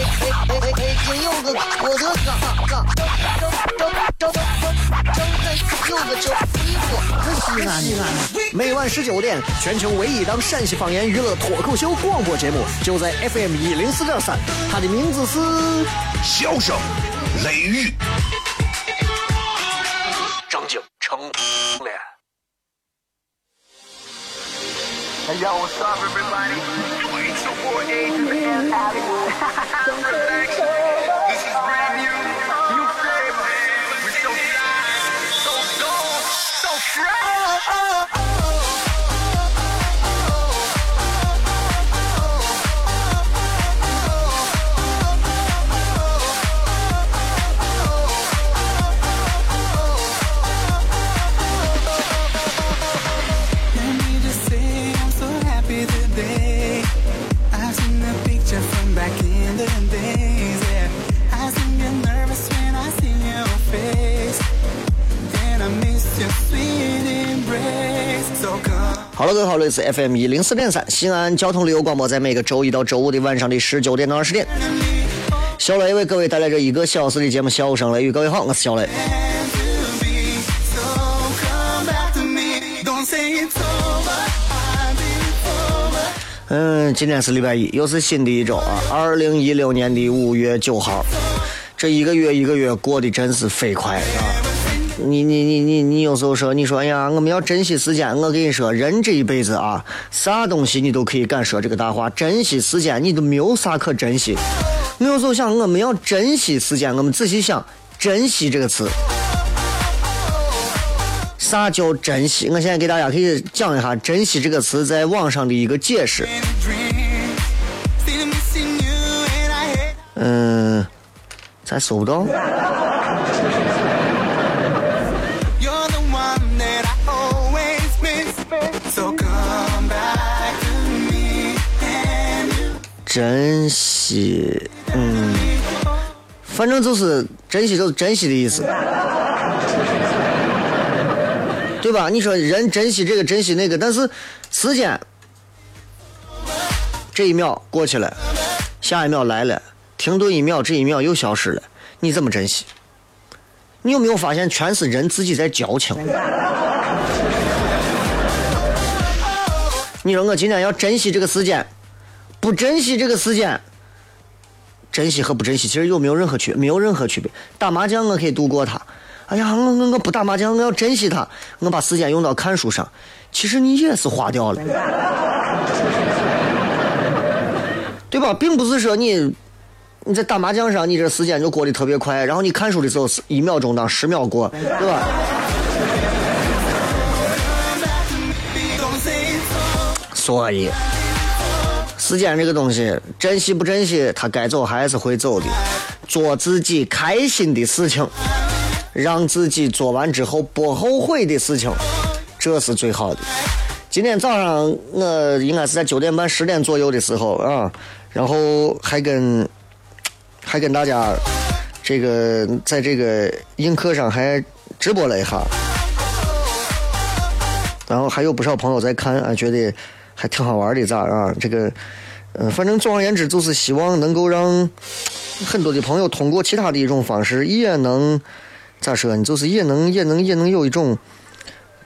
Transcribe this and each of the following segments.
柚子，我的哥哥，正正正正正有个叫衣服，西安西安。每晚十九点，全球唯一档陕西方言娱乐脱口秀广播节目，就在 FM 一零四点三，它的名字是《笑声雷雨》，张景成脸。Hey yo, what's up, everybody? Thank. 好了，各位好，这里是 FM 一零四点三西安交通旅游广播，在每个周一到周五的晚上的十九点到二十点，小雷为各位带来这一个小时的节目《笑声雷雨》。各位好，我是小雷。嗯，今天是礼拜一，又是新的一周啊！二零一六年的五月九号，这一个月一个月过得真是飞快啊！你你你你你有时候说，你说哎呀，我们要珍惜时间。我跟你说，人这一辈子啊，啥东西你都可以敢说这个大话，珍惜时间你都没有啥可珍惜。我有时候想，我们要珍惜时间，我们仔细想，珍惜这个词。啥叫珍惜？我现在给大家可以讲一下“珍惜”这个词在网上的一个解释。嗯，咱搜不到。珍惜，嗯，反正就是珍惜，就是珍惜的意思。对吧？你说人珍惜这个，珍惜那个，但是时间这一秒过去了，下一秒来了，停顿一秒，这一秒又消失了，你怎么珍惜？你有没有发现，全是人自己在矫情？你说我今天要珍惜这个时间，不珍惜这个时间，珍惜和不珍惜其实有没有任何区？没有任何区别。打麻将我可以度过它。哎呀，我我我不打麻将，我要珍惜它。我把时间用到看书上，其实你也是花掉了，对吧？并不是说你你在打麻将上，你这时间就过得特别快，然后你看书的时候是一秒钟当十秒过，对吧？所以，时间这个东西，珍惜不珍惜，它该走还是会走的。做自己开心的事情。让自己做完之后不后悔的事情，这是最好的。今天早上我应该是在九点半、十点左右的时候啊，然后还跟还跟大家这个在这个映客上还直播了一下，然后还有不少朋友在看啊，觉得还挺好玩的，咋啊？这个嗯，反正总而言之，就是希望能够让很多的朋友通过其他的一种方式也能。咋说呢？就是也能也能也能有一种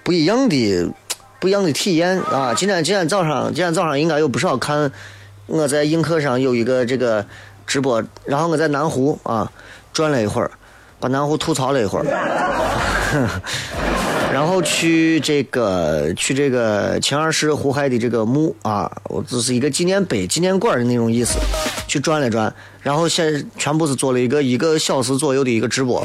不一样的不一样的体验啊！今天今天早上今天早上应该有不少看我在映客上有一个这个直播，然后我在南湖啊转了一会儿，把南湖吐槽了一会儿，然后去这个去这个秦二世胡亥的这个墓啊，我这是一个纪念碑纪念馆的那种意思，去转了转。然后现全部是做了一个一个小时左右的一个直播，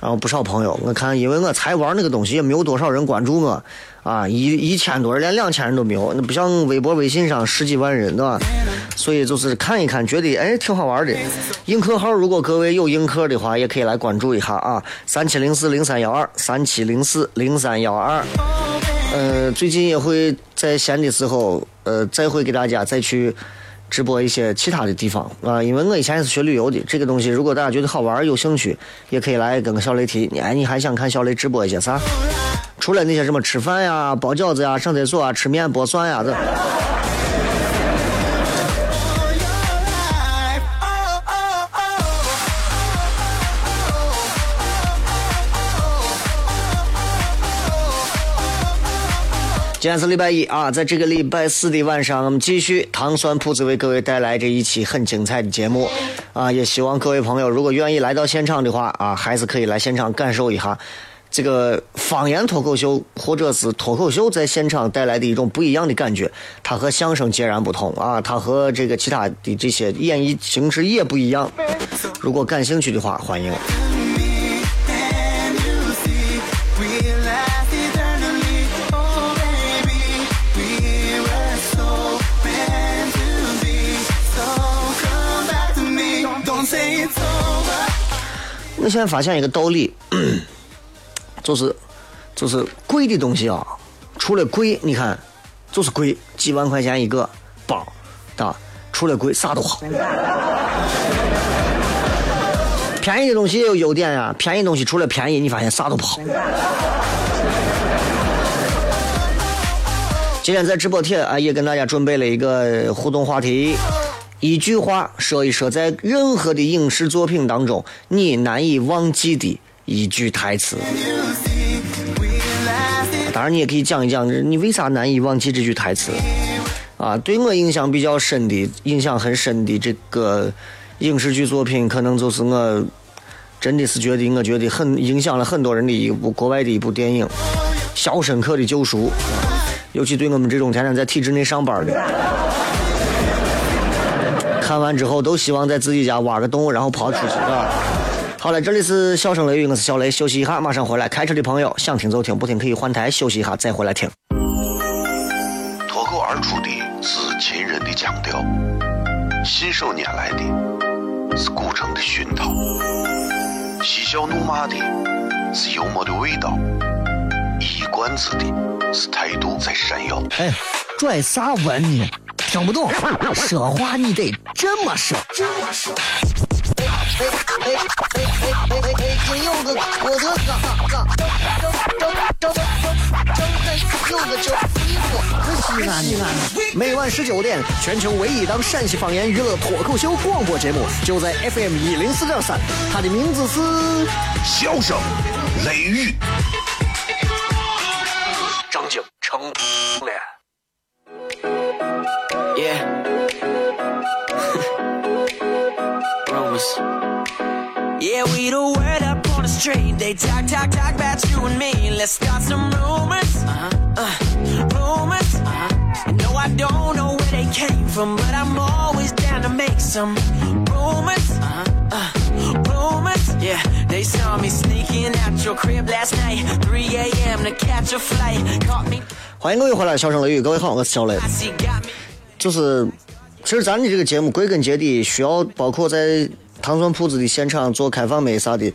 然后不少朋友，我看因为我才玩那个东西，也没有多少人关注我，啊，一一千多人，连两千人都没有，那不像微博、微信上十几万人，对吧？所以就是看一看，觉得哎挺好玩的。映客号，如果各位有映客的话，也可以来关注一下啊，三七零四零三幺二，三七零四零三幺二。呃，最近也会在闲的时候，呃，再会给大家再去直播一些其他的地方啊。因为我以前也是学旅游的，这个东西如果大家觉得好玩有兴趣，也可以来跟个小雷提。哎，你还想看小雷直播一些啥？除了那些什么吃饭呀、包饺子呀、上厕所啊、吃面剥蒜呀这。今天是礼拜一啊，在这个礼拜四的晚上，我们继续糖酸铺子为各位带来这一期很精彩的节目啊！也希望各位朋友如果愿意来到现场的话啊，还是可以来现场感受一下这个方言脱口秀或者是脱口秀在现场带来的一种不一样的感觉。它和相声截然不同啊，它和这个其他的这些演绎形式也不一样。如果感兴趣的话，欢迎。我现在发现一个道理，就是就是贵的东西啊，除了贵，你看就是贵，几万块钱一个包，啊，除了贵啥都好。便宜的东西也有优点呀，便宜东西除了便宜，你发现啥都不好。今天在直播贴啊，也跟大家准备了一个互动话题。一句话说一说，在任何的影视作品当中，你难以忘记的一句台词。当然，你也可以讲一讲，你为啥难以忘记这句台词？啊，对我印象比较深的、印象很深的这个影视剧作品，可能就是我真的是觉得，我觉得很影响了很多人的一部国外的一部电影《肖申克的救赎》，尤其对我们这种天天在体制内上班的。看完之后都希望在自己家挖个洞，然后跑出去，啊。好了，这里是笑声雷雨，我是小雷，休息一下，马上回来。开车的朋友想听就听，不听可以换台休息一下再回来听。脱口而出的是秦人的腔调，信手拈来的是古城的熏陶，嬉笑怒骂的是幽默的味道，一冠子的是态度在闪耀。哎，拽啥文呢？听不懂，说话你得这么说。哎哎哎哎哎哎哎！金柚子，我的哥哥，张张张张张柚子叫西安，西安西安。每晚十九点，全球唯一档陕西方言娱乐脱口秀广播节目，就在 FM 一零四点三。它的名字是《笑声雷雨》，张景成脸。Yeah, we the word up on the street. They talk, talk, talk about you and me. Let's start some rumors. Uh-huh. Uh, rumors. Uh-huh. No, I don't know where they came from, but I'm always down to make some rumors. Uh-huh. Uh, rumors. Yeah, they saw me sneaking out your crib last night. 3 a.m. to catch a flight. Caught me. 欢迎各位回来，笑声雷雨，各位好，我是小雷。就是，其实咱的这个节目归根结底需要包括在糖蒜铺子的现场做开放麦啥的，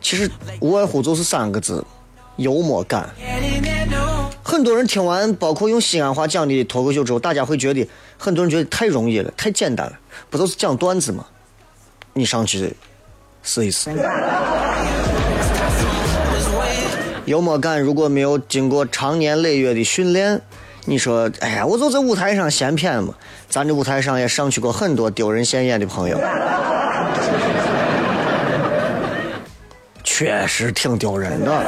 其实无外乎就是三个字：幽默感。很多人听完，包括用西安话讲的脱口秀之后，大家会觉得，很多人觉得太容易了，太简单了，不都是讲段子吗？你上去试一试。幽默感如果没有经过长年累月的训练，你说，哎呀，我就在舞台上闲谝嘛。咱这舞台上也上去过很多丢人现眼的朋友。确实挺丢人的，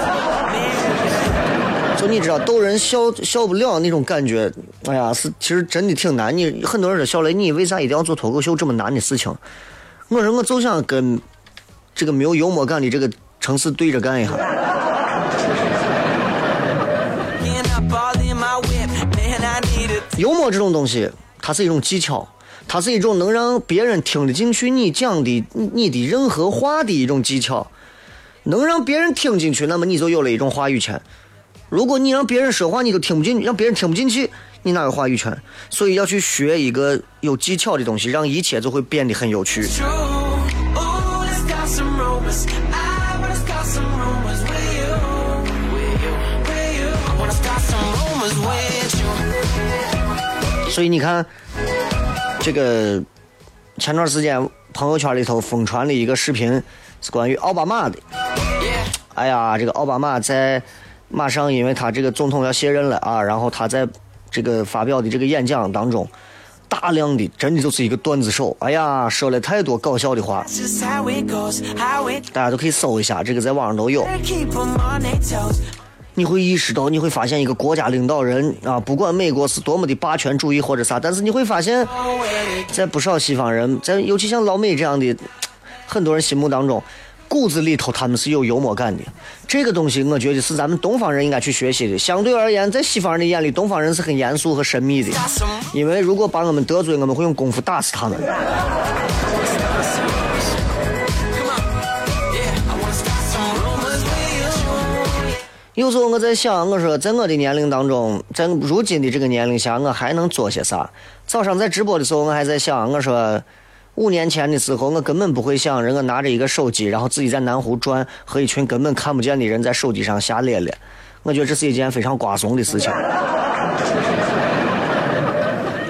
就你知道逗人笑笑不了那种感觉，哎呀，是其实真的挺难。你很多人说小雷，你为啥一定要做脱口秀这么难的事情？我说我就想跟这个没有幽默感的这个城市对着干一下。幽默这种东西，它是一种技巧，它是一种能让别人听得进去你讲的你的任何话的一种技巧。能让别人听进去，那么你就有了一种话语权。如果你让别人说话，你都听不进，让别人听不进去，你哪有话语权？所以要去学一个有技巧的东西，让一切就会变得很有趣。所以你看，这个前段时间朋友圈里头疯传的一个视频是关于奥巴马的。哎呀，这个奥巴马在马上，因为他这个总统要卸任了啊，然后他在这个发表的这个演讲当中，大量的真的就是一个段子手，哎呀，说了太多搞笑的话，大家都可以搜一下，这个在网上都有。你会意识到，你会发现一个国家领导人啊，不管美国是多么的霸权主义或者啥，但是你会发现，在不少西方人，在尤其像老美这样的很多人心目当中，骨子里头他们是有幽默感的。这个东西，我觉得是咱们东方人应该去学习的。相对而言，在西方人的眼里，东方人是很严肃和神秘的，因为如果把我们得罪，我们会用功夫打死他们。有时候我在想，我说在我的年龄当中，在如今的这个年龄下，我还能做些啥？早上在直播的时候，我还在想，我说五年前的时候，我根本不会想，人我拿着一个手机，然后自己在南湖转，和一群根本看不见的人在手机上瞎咧咧。我觉得这是一件非常瓜怂的事情。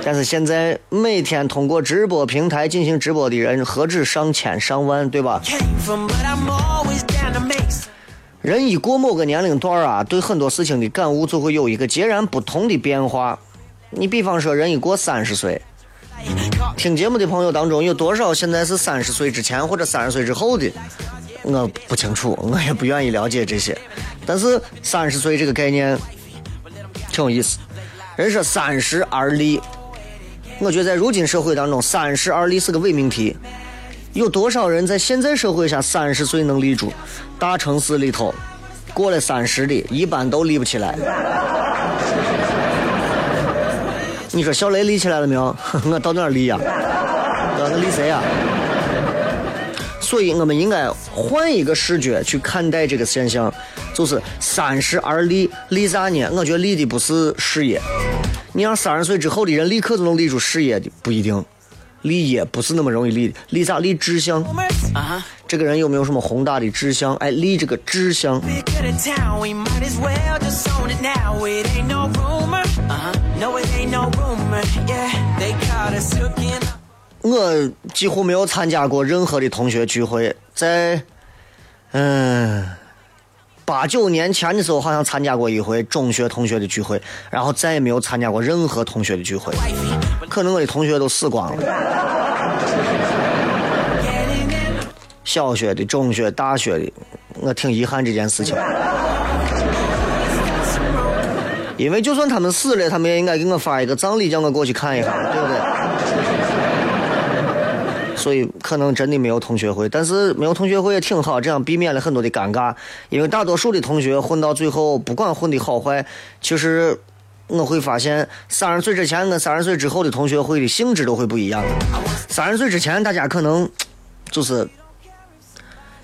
但是现在每天通过直播平台进行直播的人何止上千上万，对吧？人一过某个年龄段啊，对很多事情的感悟就会有一个截然不同的变化。你比方说，人一过三十岁，听节目的朋友当中有多少现在是三十岁之前或者三十岁之后的？我不清楚，我也不愿意了解这些。但是三十岁这个概念挺有意思。人说三十而立，我觉得在如今社会当中，三十而立是个伪命题。有多少人在现在社会下三十岁能立住？大城市里头，过了三十的，一般都立不起来。你说小雷立起来了没有？我到哪儿立呀？我我立谁呀？所以我们应该换一个视觉去看待这个现象，就是三十而立，立啥呢？我觉得立的不是事业。你让三十岁之后的人立刻就能立出事业的，不一定。立业不是那么容易立的，立啥？立志向。Uh-huh. 这个人有没有什么宏大的志向？哎，立这个志向。我几乎没有参加过任何的同学聚会在嗯八九年前的时候好像参加过一回中学同学的聚会然后再也没有参加过任何同学的聚会。可能我的同学都死光了小学的中学大学的我挺遗憾这件事情。因为就算他们死了，他们也应该给我发一个葬礼，叫我过去看一下，对不对？所以可能真的没有同学会，但是没有同学会也挺好，这样避免了很多的尴尬。因为大多数的同学混到最后，不管混的好坏，其实我会发现，三十岁之前跟三十岁之后的同学会的性质都会不一样。三十岁之前，大家可能就是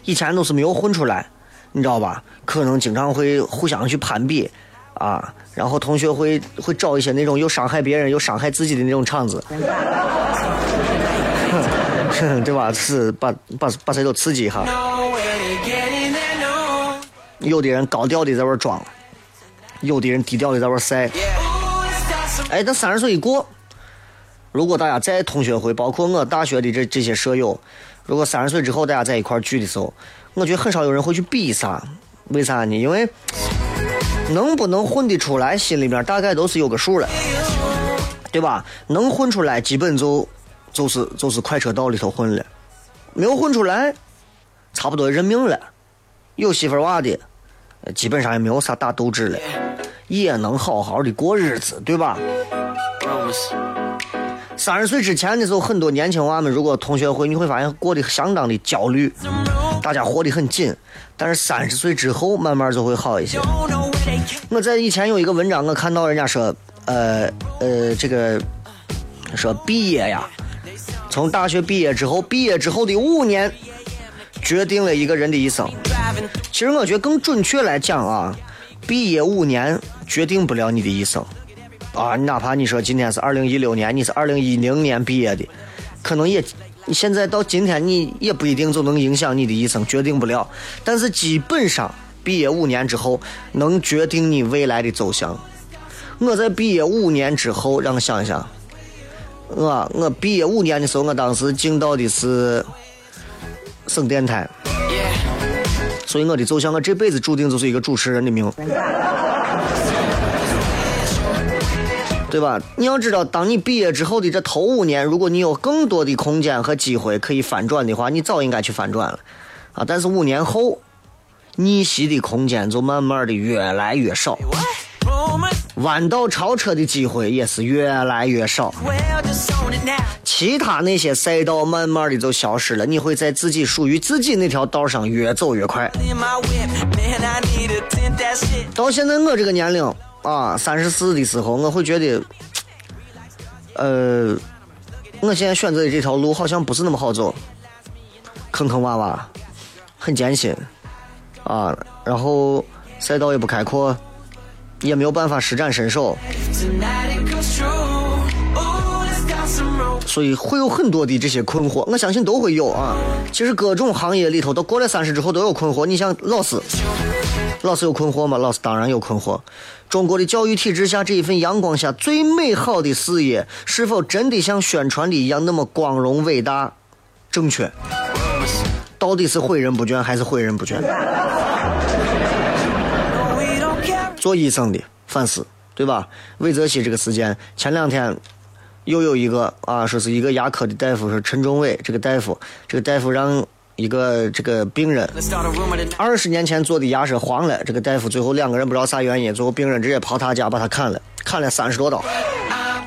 以前都是没有混出来，你知道吧？可能经常会互相去攀比啊，然后同学会会找一些那种又伤害别人又伤害自己的那种场子。对吧？是把把把谁都刺激一下。有的人高调的在那儿装，有的人低调的在那儿晒。Ooh, it's got some 哎，等三十岁一过，如果大家在同学会，包括我大学的这这些舍友，如果三十岁之后大家在一块儿聚的时候，我觉得很少有人会去比啥。为啥呢？因为能不能混得出来，心里面大概都是有个数了，对吧？能混出来，基本就就是就是快车道里头混了；没有混出来，差不多认命了。有媳妇娃的，基本上也没有啥大斗志了，也能好好的过日子，对吧？三十岁之前的时候，很多年轻娃们如果同学会，你会发现过得相当的焦虑，大家活得很紧。但是三十岁之后，慢慢就会好一些。我在以前有一个文章，我看到人家说，呃呃，这个说毕业呀，从大学毕业之后，毕业之后的五年，决定了一个人的一生。其实我觉得更准确来讲啊，毕业五年决定不了你的一生。啊，哪怕你说今天是二零一六年，你是二零一零年毕业的，可能也你现在到今天你也不一定就能影响你的一生，决定不了。但是基本上毕业五年之后，能决定你未来的走向。我在毕业五年之后，让我想一想，我我毕业五年的时候，我当时进到的是省电台，所以我的走向，我这辈子注定就是一个主持人的命，对吧？你要知道，当你毕业之后的这头五年，如果你有更多的空间和机会可以翻转的话，你早应该去翻转了啊！但是五年后，逆袭的空间就慢慢的越来越少，弯道超车的机会也是越来越少。其他那些赛道慢慢的就消失了，你会在自己属于自己那条道上越走越快。到现在我这个年龄啊，三十四的时候，我会觉得，呃，我现在选择的这条路好像不是那么好走，坑坑洼洼，很艰辛啊，然后赛道也不开阔，也没有办法施展身手，所以会有很多的这些困惑，我相信都会有啊。其实各种行业里头，都过了三十之后都有困惑。你像老师，老师有困惑吗？老师当然有困惑。中国的教育体制下，这一份阳光下最美好的事业，是否真的像宣传的一样那么光荣、伟大、正确？到底是诲人不倦还是诲人不倦？做医生的反思，对吧？魏则西这个事件，前两天又有一个啊，说是一个牙科的大夫，说陈忠伟这个大夫，这个大夫让一个这个病人二十年前做的牙舌黄了，这个大夫最后两个人不知道啥原因，最后病人直接跑他家把他砍了，砍了三十多刀，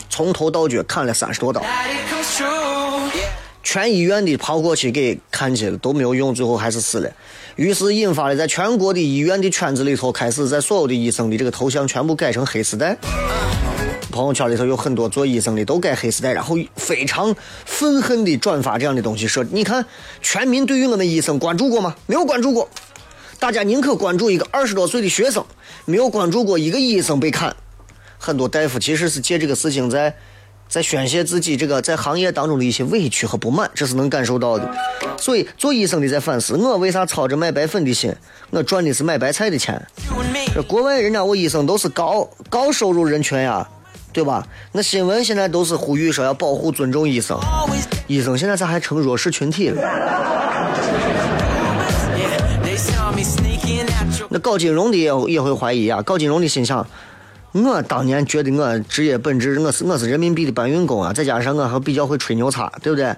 从头到脚砍了三十多刀，全医院的跑过去给看去了都没有用，最后还是死了。于是引发了在全国的医院的圈子里头，开始在所有的医生的这个头像全部改成黑丝带。朋友圈里头有很多做医生的都改黑丝带，然后非常愤恨的转发这样的东西，说你看全民对于我们医生关注过吗？没有关注过，大家宁可关注一个二十多岁的学生，没有关注过一个医生被砍。很多大夫其实是借这个事情在在宣泄自己这个在行业当中的一些委屈和不满，这是能感受到的。所以做医生的在反思，我为啥操着卖白粉的心，我赚的是卖白菜的钱。这国外人家我医生都是高高收入人群呀，对吧？那新闻现在都是呼吁说要保护尊重医生，医生现在咋还成弱势群体了？那搞金融的也也会怀疑啊，搞金融的心想，我当年觉得我职业本质我是我是人民币的搬运工啊，再加上我还比较会吹牛叉，对不对？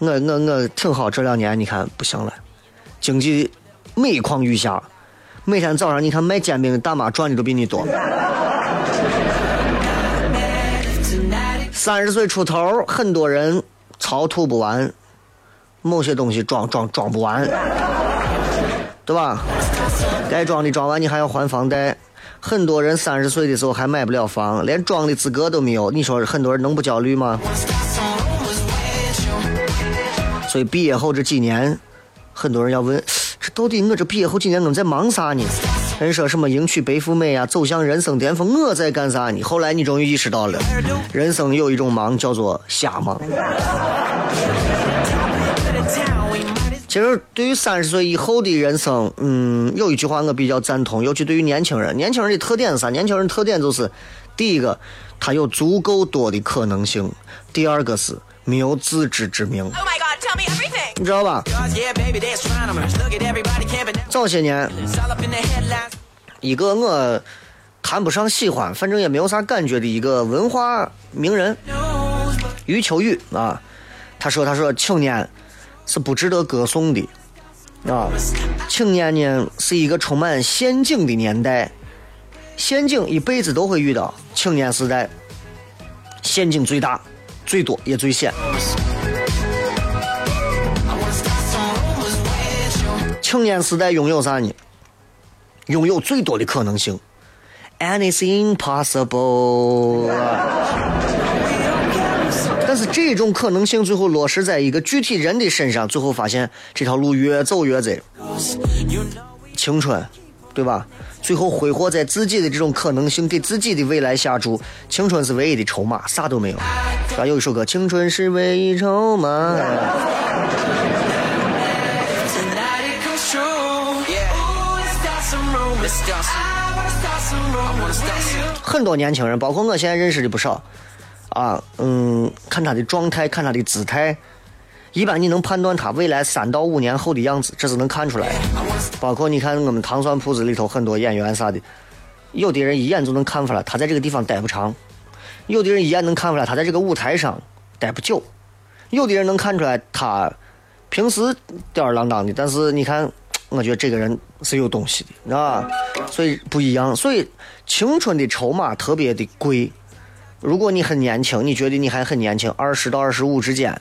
我我我挺好，这两年你看不行了，经济每况愈下，每天早上你看卖煎饼的大妈赚的都比你多。三十岁出头，很多人槽吐不完，某些东西装装装不完，对吧？该装的装完，你还要还房贷。很多人三十岁的时候还买不了房，连装的资格都没有。你说很多人能不焦虑吗？所以毕业后这几年，很多人要问：这到底我这毕业后几年我在忙啥呢？人说什么迎娶白富美啊，走向人生巅峰，我在干啥呢？后来你终于意识到了，人生有一种忙叫做瞎忙。其实对于三十岁以后的人生，嗯，有一句话我比较赞同，尤其对于年轻人，年轻人的特点是啥？年轻人特点就是，第一个，他有足够多的可能性；第二个是没有自知之明，Oh my god, tell me everything. 你知道吧.早些年.一个我谈不上喜欢，反正也没有啥感觉的一个文化名人余秋雨啊，他说：“他说青年是不值得歌颂的啊，青年呢是一个充满陷阱的年代，陷阱一辈子都会遇到。青年时代，陷阱最大、最多也最险。青年时代拥有啥呢？拥有最多的可能性，anything possible。但是这种可能性最后落实在一个具体人的身上最后发现这条路越走越窄。青春对吧？最后挥霍在自己的这种可能性给自己的未来下注青春是唯一的筹码啥都没有。啊有一首歌青春是唯一筹码。很多年轻人包括我现在认识的不少啊，嗯，看他的状态，看他的姿态，一般你能判断他未来三到五年后的样子，这是能看出来的。包括你看我们糖蒜铺子里头很多演员啥的，有的人一眼就能看出来他在这个地方待不长，有的人一眼能看出来他在这个舞台上待不久，有的人能看出来他平时吊儿郎当的，但是你看，我觉得这个人是有东西的，啊？所以不一样，所以青春的筹码特别的贵。如果你很年轻，你觉得你还很年轻，二十到二十五之间，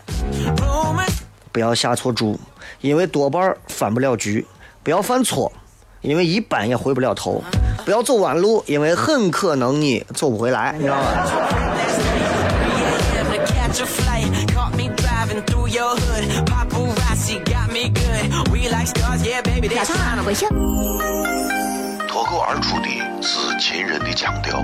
不要下错注，因为多半儿翻不了局；不要犯错，因为一般也回不了头；不要走弯路，因为很可能你走不回来，你知道吗？3 a.m. to catch a flight. Caught me driving through your hood. Paparazzi got me good. We like stars, yeah, baby, that's 超啊，fine. 回去。脱口而出的是秦人的腔调，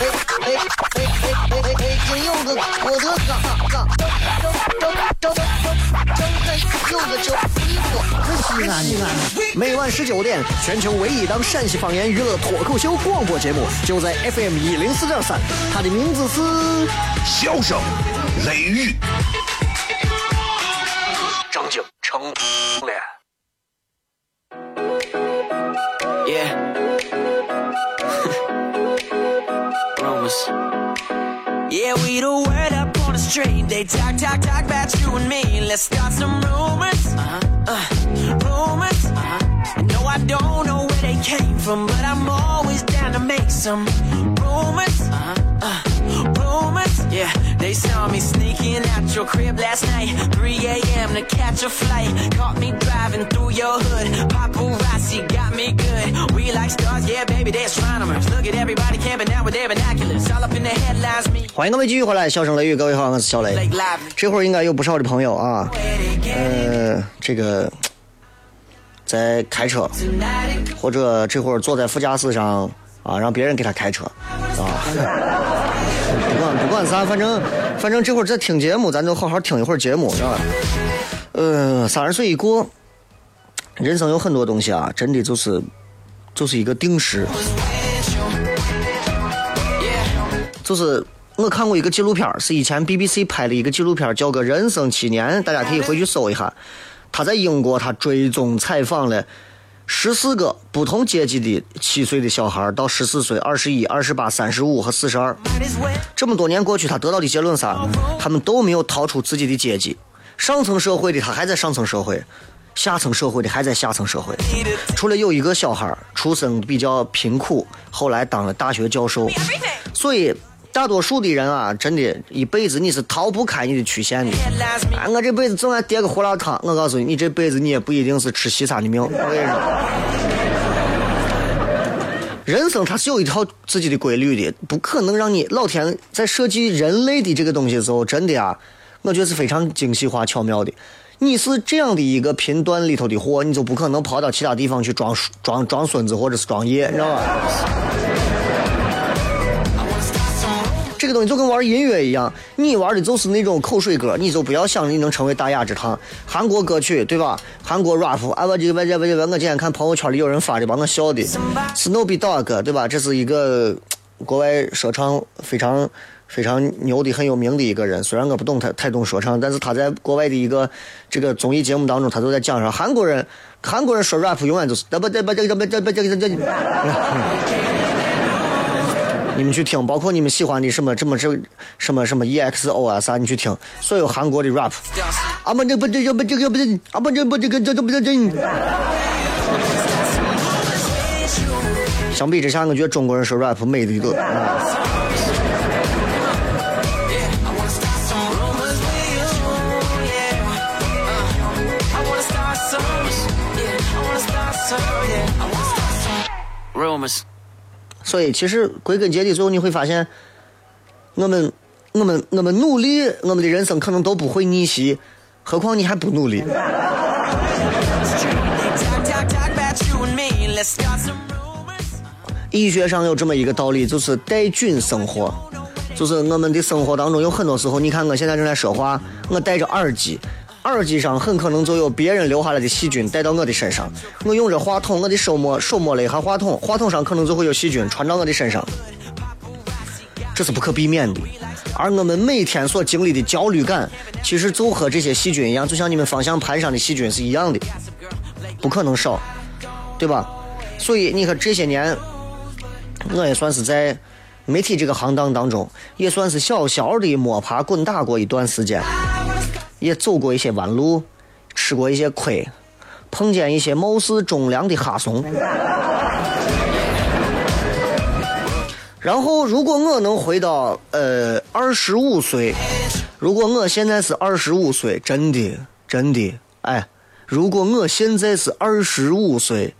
哎哎哎哎哎哎，金柚子，我的嘎嘎，张张张张张张柚子酒，西安西安。每晚十九点，全球唯一档陕西方言娱乐脱口秀广播节目，就在 FM 一零四点三，它的名字是。笑声、雷雨，They talk, talk, talk about you and me. Let's start some rumors. Uh-huh. Uh, rumors. Uh-huh. No, I don't know where they came from, but I'm always down to make some saw me sneaking out your crib last night. 3 a.m. to catch a flight. Caught me driving through your hood. Paparazzi got me good. We like stars, yeah, baby, they're astronomers. Look at everybody camping out with their binoculars. All up in the headlines, me. 欢迎各位继续回来，笑声雷雨，各位好，我是小雷。这会儿应该有不少的朋友啊呃，这个在开车，或者这会儿坐在副驾驶上啊，让别人给他开车啊。不管不管啥，反正反正这会儿在听节目，咱就好好听一会儿节目，是吧？呃，三十岁一过，人生有很多东西啊，真的就是就是一个定时。就是我看过一个纪录片，是以前 BBC 拍的一个纪录片，叫个《人生七年》，大家可以回去搜一下。他在英国，他追踪采访了十四个不同阶级的七岁的小孩，到十四岁、二十一、二十八、三十五和四十二。这么多年过去，他得到的结论啥？他们都没有逃出自己的阶级。上层社会的他还在上层社会，下层社会的还在下层社会。除了有一个小孩出生比较贫苦，后来当了大学教授。所以大多数的人啊，真的一辈子你是逃不开你的曲线的。哎，我这辈子总爱叠个胡辣汤。我告诉你，你这辈子你也不一定是吃西餐的命。我跟你说，人生它是有一套自己的规律的，不可能让你老天在设计人类的这个东西的时候，真的啊，我觉得是非常精细化、巧妙的。你是这样的一个频段里头的货，你就不可能跑到其他地方去装装装孙子或者是装爷，你知道吧？西就跟玩音乐一样，你玩的就是那种口水歌，你就不要想你能成为大雅之堂。韩国歌曲对吧？韩国 rap 啊，我这个这个这，我今天看朋友圈里有人发的，把我笑的。Snoopy Dog 对吧？这是一个国外说唱非常非常牛的、很有名的一个人。虽然我不懂太太懂说唱，但是他在国外的一个这个综艺节目当中，他都在讲说韩国人韩国人说 rap 永远都是。你们去听，包括你们喜欢的什么什么这什么什么 EXO 啊啥，你去听所有韩国的 rap。啊不这不这不这个不这啊不这不这个这这不这这。相比之下，我觉得中国人说 rap 美的一个。啊 I wanna start some. Yeah, I wanna start some. Yeah, I wanna start some. Rumors. 所以其实归根结底，最后你会发现，我们我们我们努力，我们的人生可能都不会逆袭，何况你还不努力。医学上有这么一个道理，就是带菌生活，就是我们的生活当中有很多时候，你看我现在正在说话，我戴着耳机，耳机上很可能就有别人留下来的细菌带到我的身上。我用着话筒，我的手摸手摸了一下话筒，话筒上可能就会有细菌传到我的身上，这是不可避免的。而我们每天所经历的焦虑感，其实就和这些细菌一样，就像你们方向盘上的细菌是一样的，不可能少，对吧？所以你看这些年，我也算是在媒体这个行当当中，也算是小小的摸爬滚打过一段时间，也走过一些弯路，吃过一些亏，碰见一些貌似忠良的哈怂。然后，如果我能回到呃二十五岁，如果我现在是二十五岁，真的真的，哎，如果我现在是二十五岁，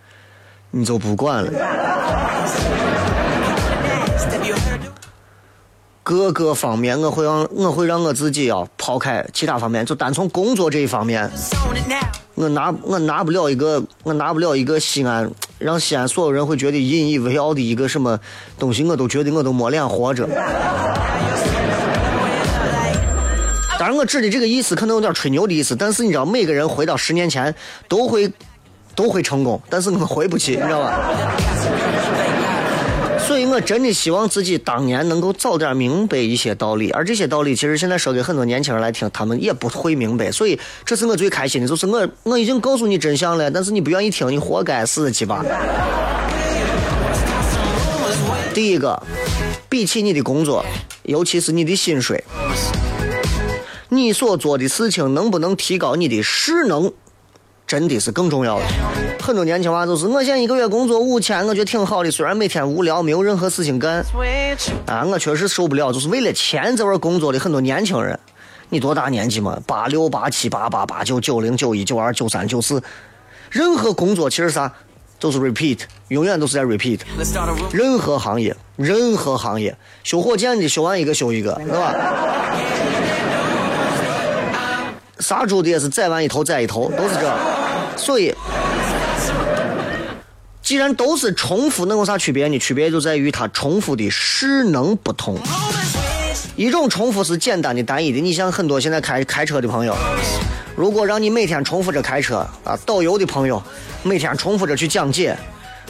你就不管了。各个方面，我会让我会让我自己啊抛开其他方面，就单从工作这一方面，我拿我拿不了一个我拿不了一个西安让西安所有人会觉得引以为傲的一个什么东西，我都觉得我都没脸活着。当然，我指的这个意思可能有点吹牛的意思，但是你知道，每个人回到十年前都会都会成功，但是我回不去，你知道吧？所以我真的希望自己当年能够早点明白一些道理，而这些道理其实现在说给很多年轻人来听，他们也不会明白。所以这是我最开心的，就是我我已经告诉你真相了，但是你不愿意听，你活该死去吧。第一个，比起你的工作，尤其是你的薪水，你所做的事情能不能提高你的势能，真的是更重要的。很多年轻娃就是，我现在一个月工作五千，我觉得挺好的，虽然每天无聊，没有任何事情干。啊，我确实受不了，就是为了钱在玩工作的很多年轻人。你多大年纪嘛？八六、八七、八八、八九、九零、九一、九二、九三、九四，任何工作其实啥，都是 repeat，永远都是在 repeat。任何行业，任何行业，修火箭的修完一个修一个，是吧？杀猪的也是宰完一头宰一头，都是这。所以。既然都是重复，能有啥区别呢？区别就在于它重复的势能不同。一种重复是简单的、单一的。你像很多现在开开车的朋友，如果让你每天重复着开车啊，导游的朋友每天重复着去讲解，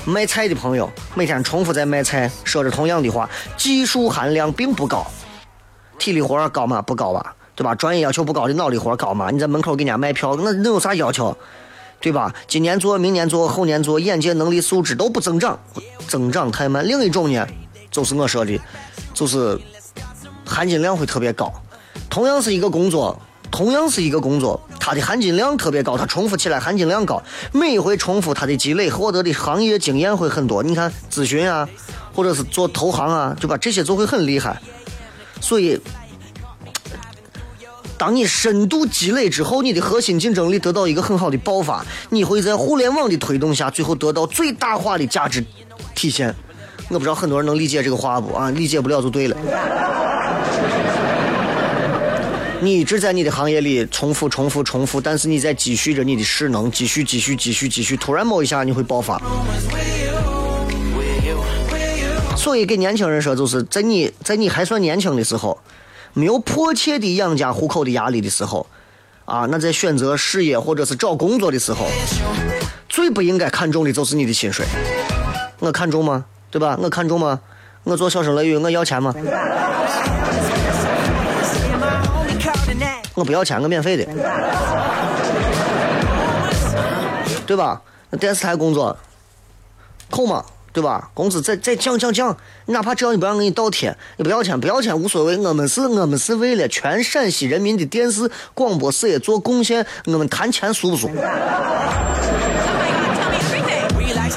卖菜的朋友每天重复在卖菜，说着同样的话，技术含量并不高。体力活高吗？不高吧，对吧？专业要求不高的脑力活高吗？你在门口给人家卖票，那能有啥要求？对吧？今年做，明年做，后年做，眼界、能力、素质都不增长，增长太慢。另一种呢，就是我说的，就是含金量会特别高。同样是一个工作，同样是一个工作，它的含金量特别高，它重复起来含金量高。每一回重复，它的积累获得的行业经验会很多。你看咨询啊，或者是做投行啊，对吧？这些就会很厉害。所以。当你深度积累之后，你的核心竞争力得到一个很好的爆发，你会在互联网的推动下，最后得到最大化的价值体现。我不知道很多人能理解这个话不啊？理解不了就对了。你一直在你的行业里重复、重复、重复，但是你在积蓄着你的势能，积蓄、积蓄、积蓄、积蓄，突然某一下你会爆发。所以给年轻人说，就是在你在你还算年轻的时候。没有迫切的养家糊口的压力的时候，啊，那在选择事业或者是找工作的时候，最不应该看重的就是你的薪水。我看重吗？对吧？我看重吗？我做小声乐语，我要钱吗？我不要钱，我免费的，对吧？那电视台工作扣吗？对吧？工资再再降降降，哪怕只要你不让给你倒贴，你不要钱不要钱无所谓。我们是我们是为了全陕西人民的电视广播事业做贡献，我们谈钱俗不俗？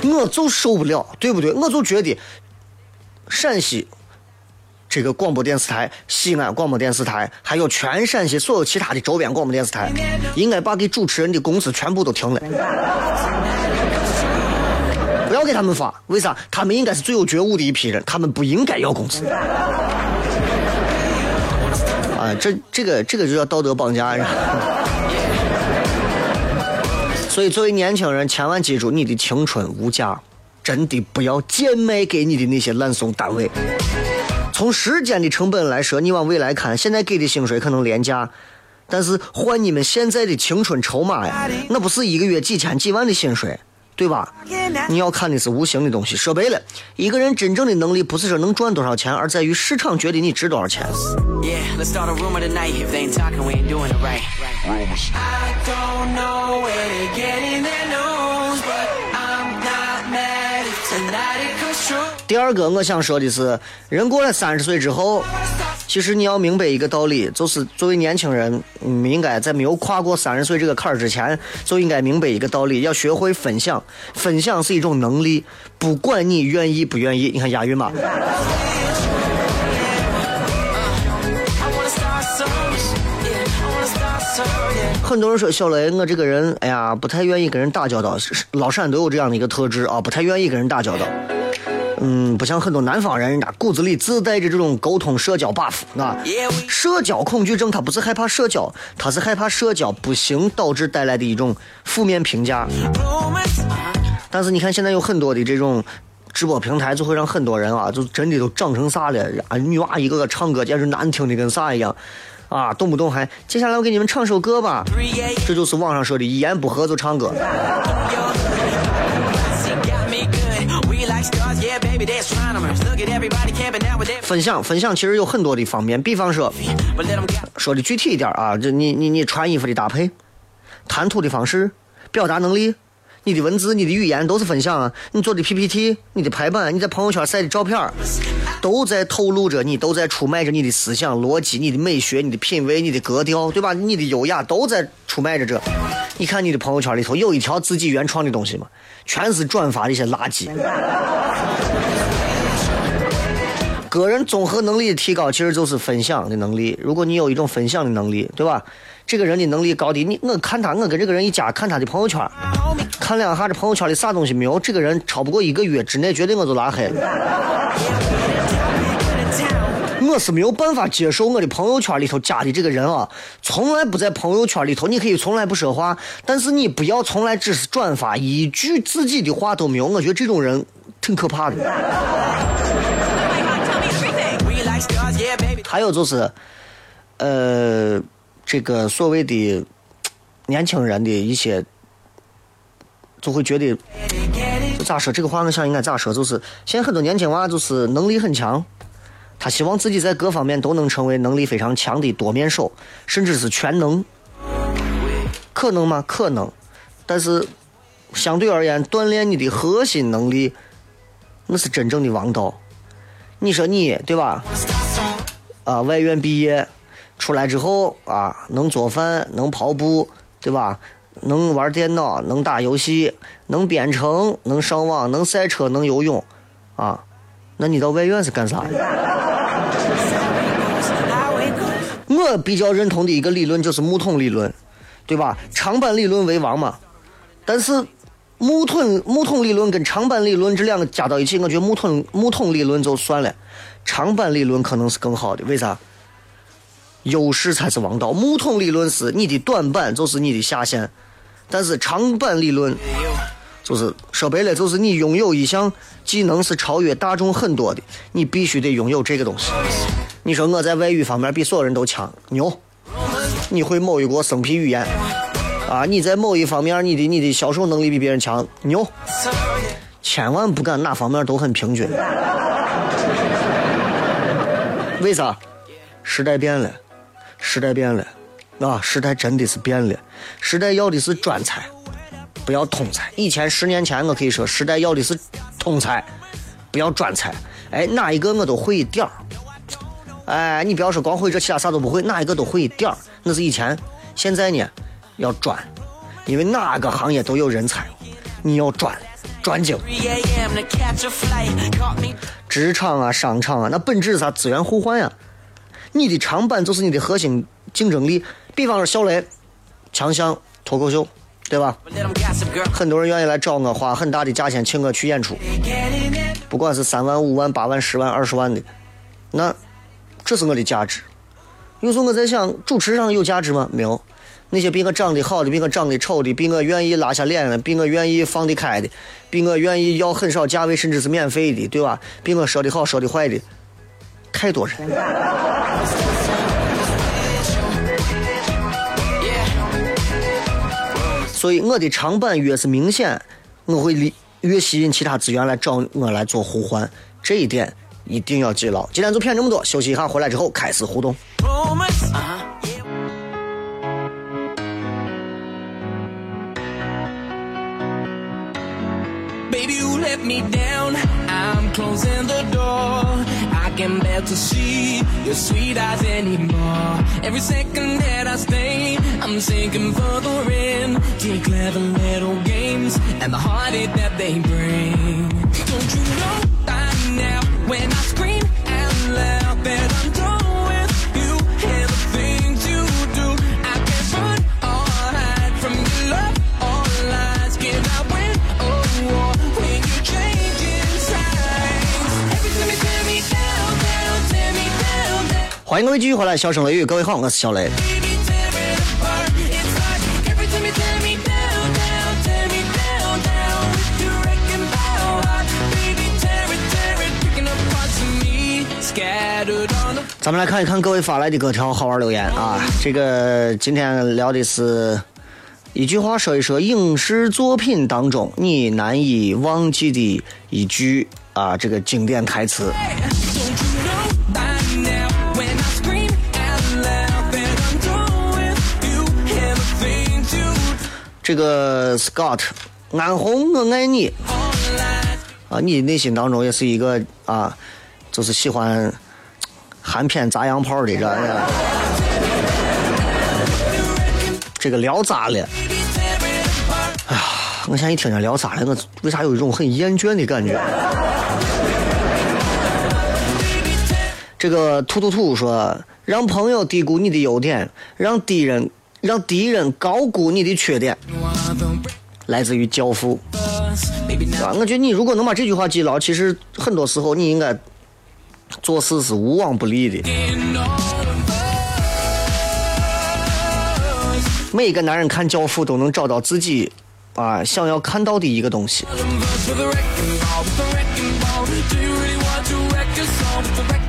我就受不了，对不对？我就觉得陕西这个广播电视台、西安广播电视台，还有全陕西所有其他的周边广播电视台，应该把给主持人的工资全部都停了。不要给他们发，为啥？他们应该是最有觉悟的一批人，他们不应该要工资。啊，这这个这个就叫道德绑架呀。所以，作为年轻人，千万记住，你的青春无价，真的不要贱卖给你的那些烂怂单位。从时间的成本来说，你往未来看，现在给的薪水可能廉价，但是换你们现在的青春筹码呀，那不是一个月几千几万的薪水，对吧？你要看的是无形的东西。说白了，一个人真正的能力不是说能赚多少钱，而在于市场觉得你值多少钱。Yeah, 第二个，我想说的是，人过了三十岁之后，其实你要明白一个道理，就是作为年轻人，嗯，应该在没有跨过三十岁这个坎儿之前，就应该明白一个道理，要学会分享。分享是一种能力，不管你愿意不愿意。你看押韵吗？很多人说小雷，我这个人，哎呀，不太愿意跟人打交道。老陕都有这样的一个特质啊，不太愿意跟人打交道。嗯，不像很多南方人，人家骨子里自带着这种沟通社交 buff 啊。社交恐惧症，他不是害怕社交，他是害怕社交不行导致带来的一种负面评价。Uh-huh. 但是你看，现在有很多的这种直播平台，就会让很多人啊，就真的都长成啥了啊！女娃一个个唱歌，简直难听的跟啥一样啊！动不动还接下来我给你们唱首歌吧.这就是网上说的一言不合就唱歌。分享分享其实有很多的方面，比方说说的具体一点啊，就你你你穿衣服的搭配、谈吐的方式、表达能力、你的文字、你的语言都是分享啊。你做的 PPT、你的排版、你在朋友圈晒的照片，都在透露着你，都在出卖着你的思想逻辑、你的美学、你的品味、你的格调，对吧？你的优雅都在出卖着这。你看你的朋友圈里头有一条自己原创的东西吗？全是转发的一些垃圾。个人综合能力的提高，其实就是分享的能力。如果你有一种分享的能力，对吧？这个人的能力高低，你我看他，我跟这个人一加，看他的朋友圈，看两下这朋友圈里啥东西没有，这个人超不过一个月之内，绝对我就拉黑了。我是没有办法接受我的朋友圈里头加的这个人啊，从来不在朋友圈里头，你可以从来不说话，但是你不要从来只是转发一句自己的话都没有，我觉得这种人挺可怕的。还有就是，呃，这个所谓的年轻人的一些，就会觉得，咋说这个话？我想应该咋说？就是现在很多年轻娃就是能力很强，他希望自己在各方面都能成为能力非常强的多面手，甚至是全能。可能吗？可能，但是相对而言，锻炼你的核心能力，那是真正的王道。你说你对吧？啊，外院毕业出来之后啊，能做饭，能跑步，对吧？能玩电脑，能打游戏，能编程，能上网，能赛车，能游泳，啊，那你到外院是干啥的？我比较认同的一个理论就是木桶理论，对吧？长板理论为王嘛，但是木桶木桶理论跟长板理论这两个加到一起，我觉得木桶木桶理论就算了，长板理论可能是更好的。为啥？优势才是王道。木桶理论是你的短板就是你的下限，但是长板理论就是说白了，就是你拥有一项技能是超越大众很多的，你必须得拥有这个东西。你说我在外语方面比所有人都强，牛！你会某一国生僻语言啊？你在某一方面你的你的销售能力比别人强，牛！千万不敢哪方面都很平均。为啥？时代变了，时代变了，啊，时代真的是变了，时代要的是专才，不要通才。以前十年前我可以说，时代要的是通才，不要专才。哎，哪一个我都会一点儿。哎，你不要说光会这，其他啥都不会，哪一个都会一点儿，那是以前。现在呢，要专，因为哪个行业都有人才，你要专，专精。职场啊、商场啊，那本质是啥？资源互换呀。你的长板就是你的核心竞争力。比方说小雷，强项脱口秀，对吧？很多人愿意来找我，花很大的价钱请我去演出，不管是三万、五万、八万、十万、二十万的，那这是我的价值。有时候我在想，主持上有价值吗？没有。那些比我长得好的，比我长得丑的，比我愿意拉下脸的，比我愿意放得开的，比我愿意要很少价位甚至是免费的，对吧？比我说的好说的坏的，太多人。所以我的长板越是明显，我会越吸引其他资源来找我来做互换，这一点一定要记牢。今天就骗这么多，休息一下，回来之后开始互动。Let me down. I'm closing the door. I can bear to see your sweet eyes anymore. Every second that I stay, I'm sinking further in to clever little games and the heartache that they bring. Don't you know by now when I scream out loud that I'm done 欢迎各位继续回来，笑声雷雨。各位好，我是小雷。咱们来看一看各位发来的各条好玩留言啊！这个今天聊的是一句话，说一说影视作品当中你难以忘记的一句啊，这个经典台词。这个 Scott 安红，我爱你啊！你内心当中也是一个啊，就是喜欢含片砸洋炮的这个。这个聊咋了，哎呀我现在一听见聊咋了，我为啥有一种很厌倦的感觉？这个兔兔兔说，让朋友低估你的优点，让敌人让敌人高估你的缺点来自于教父，啊，我觉得你如果能把这句话记牢，其实很多时候你应该做事是无往不利的。每一个男人看教父都能找到自己啊想要看到的一个东西。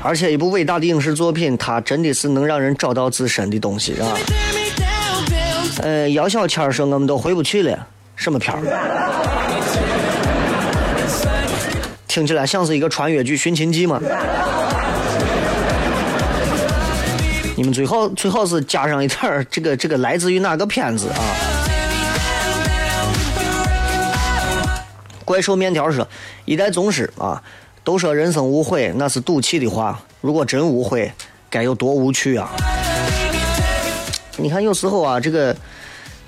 而且一部伟大的影视作品，它真的是能让人找到自身的东西，是吧？呃，姚小谦说我们都回不去了，什么片儿？听起来像是一个穿越剧《寻秦记》吗？你们最好最好是加上一点儿这个这个来自于哪个片子啊？怪兽面条说，一代宗师啊，都说人生无悔，那是赌气的话。如果真无悔，该有多无趣啊！你看有时候啊，这个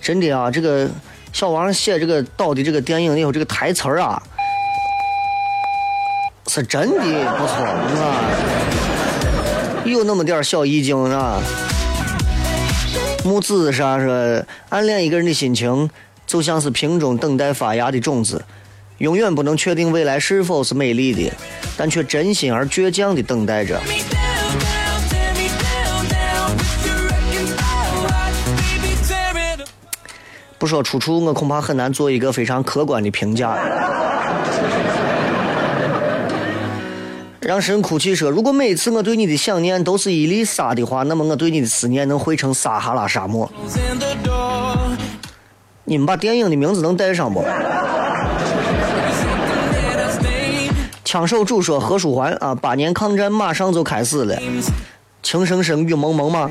真的啊，这个小王写这个导的这个电影里头这个台词儿啊，是真的不错啊，有那么点小意境啊。木子啥说，暗恋一个人的心情，就像是瓶中等待发芽的种子，永远不能确定未来是否是美丽的，但却真心而倔强的等待着。不说出处，我恐怕很难做一个非常客观的评价。让神哭泣说：“如果每次我对你的想念都是一粒沙的话，那么我对你的思念能汇成撒哈拉沙漠。你们把电影的名字能带上不？”枪手主说：“何书桓啊，八年抗战马上就开始了，情深深雨蒙蒙吗？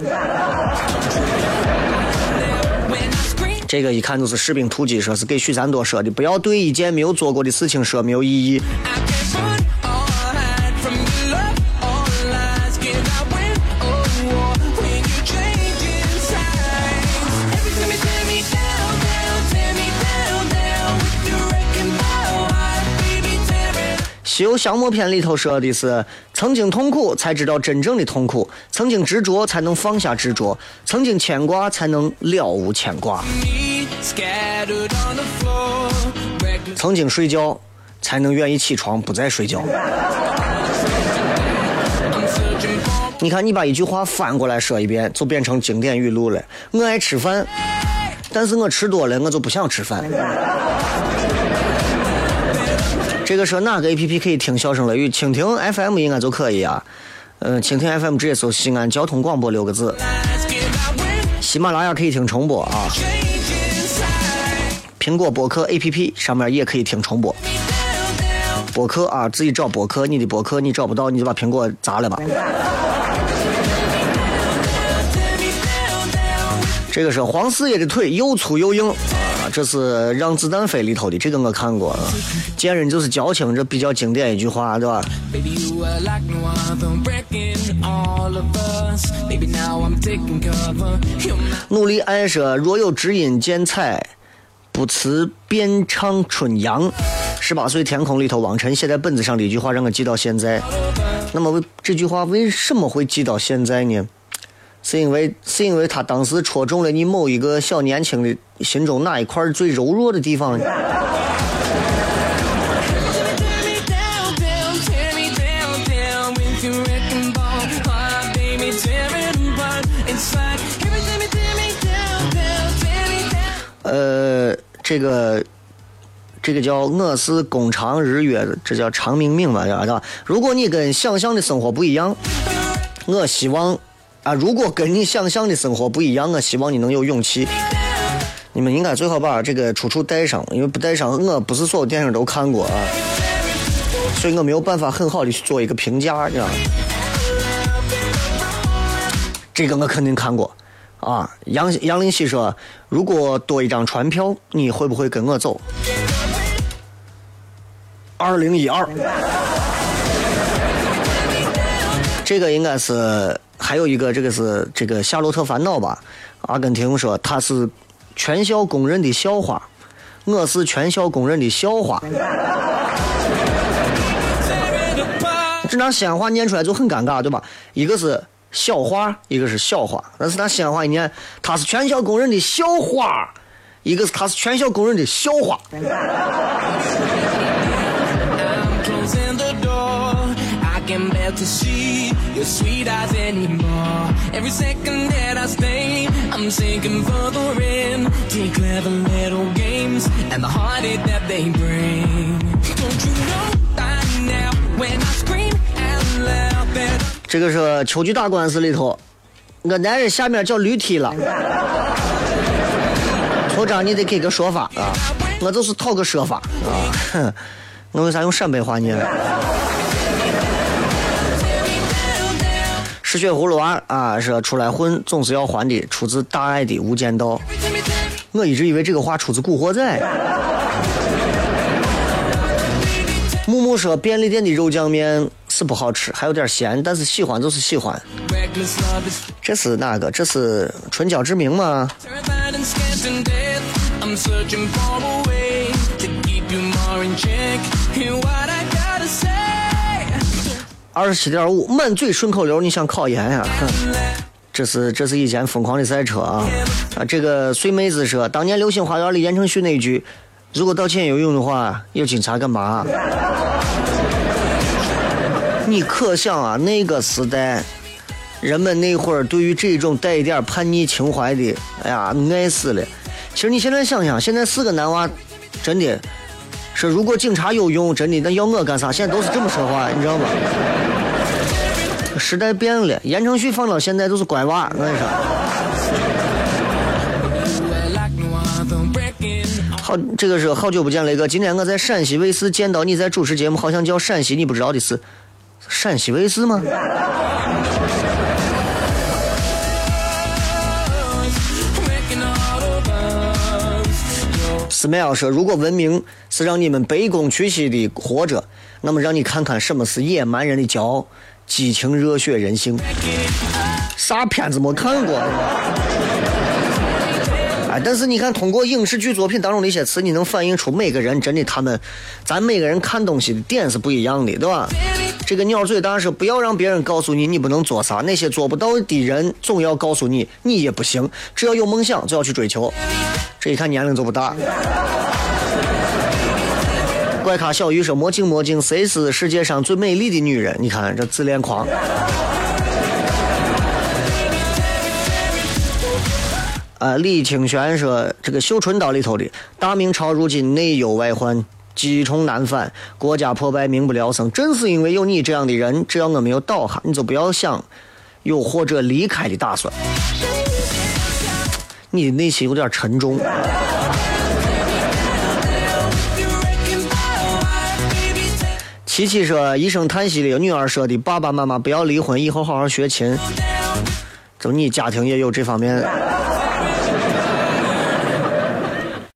这个一看就是士兵突击，说是给许三多说的，不要对一件没有做过的事情说没有意义。西游降魔篇》里头说的是：曾经痛苦，才知道真正的痛苦；曾经执着，才能放下执着；曾经牵挂，才能了无牵挂；曾经睡觉，才能愿意起床不再睡觉。你看，你把一句话翻过来说一遍，就变成经典语录了。我爱吃饭，但是我吃多了，我就不想吃饭。这个说哪个 A P P 可以听笑声雷雨？蜻蜓 F M 应该就可以啊。嗯，蜻蜓 F M 直接搜西安交通广播六个字。喜马拉雅可以听重播啊。苹果播客 A P P 上面也可以听重播。播客啊，自己找播客，你的播客你找不到，你就把苹果砸了吧。这个是黄四爷的腿又粗又硬啊，这是《让子弹飞》里头的，这个我看过。见人就是矫情，这比较经典一句话，对吧？努力爱说，若有知音见采，不辞便唱春阳。十八岁天空里头，王晨写在本子上的一句话，让我记到现在。那么这句话为什么会记到现在呢？是因为是因为他当时戳中了你某一个小年轻的心中哪一块最柔弱的地方？呃，这个这个叫我是工长日月，这叫长命命嘛，对吧？如果你跟想象的生活不一样，我希望啊，如果跟你想象的生活不一样，我希望你能有勇气。你们应该最好把这个出处带上，因为不带上，我不是所有电影都看过啊，所以我没有办法很好的去做一个评价，你知道吗？这个我肯定看过。啊，杨杨林希说：“如果多一张船票，你会不会跟我走？”二零一二，这个应该是还有一个，这个是这个《夏洛特烦恼》吧？阿根廷说他是全校公认的校花，我是全校公认的校花。这拿西安话念出来就很尴尬，对吧？一个是。小花，一个是小花，但是他西安话一念，他是全校公认的校花，一个是他是全校公认的校花。这个是秋菊打官司里头，我男人下面叫驴踢了，头章你得给个说法啊，我就是讨个说法啊，我为啥用陕北话呢？失血葫芦娃啊，说出来混总是要还的，出自大爱的无间道。我一直以为这个话出自古惑仔。木木说便利店的肉酱面。是不好吃，还有点咸，但是喜欢就是喜欢。这是哪个？这是唇角志明吗？二十七点五，满嘴顺口溜，你想考研呀？这是这是以前疯狂的赛车啊！啊，这个碎妹子说，当年《流星花园》里言承旭那句：“如果道歉有用的话，要警察干嘛？”你可想啊，那个时代，人们那会儿对于这种带一点叛逆情怀的，哎呀，爱死了。其实你现在想想，现在四个男娃，真的，说如果警察有用，真的那要我干啥？现在都是这么说话，你知道吗？时代变了，言承旭放到现在都是乖娃，我跟你说。好，这个是好久不见，雷哥。今天我在陕西卫视见到你在主持节目，好像叫陕西，你不知道的是。陕西卫视吗？Smile 说：“如果文明是让你们卑躬屈膝的活着，那么让你看看什么是野蛮人的骄傲、激情、热血、人性。啥片子没看过？哎，但是你看，通过影视剧作品当中的一些词，你能反映出每个人真的他们，咱每个人看东西的点是不一样的，对吧？”这个鸟嘴大师：“不要让别人告诉你你不能做啥，那些做不到的人总要告诉你你也不行。只要有梦想就要去追求。这一看年龄就不大。”怪咖小鱼说：“魔镜魔镜，谁是世界上最美丽的女人？你看这自恋狂。”呃，李清玄说这个《绣春刀》里头的大明朝如今内忧外患，积重难返，国家破败，民不聊生，正是因为有你这样的人，只要我没有倒下，你就不要想有或者离开的打算。你的内心有点沉重。琪琪说：“一声叹息的女儿说的，爸爸妈妈不要离婚，以后好好学琴。就你家庭也有这方面。”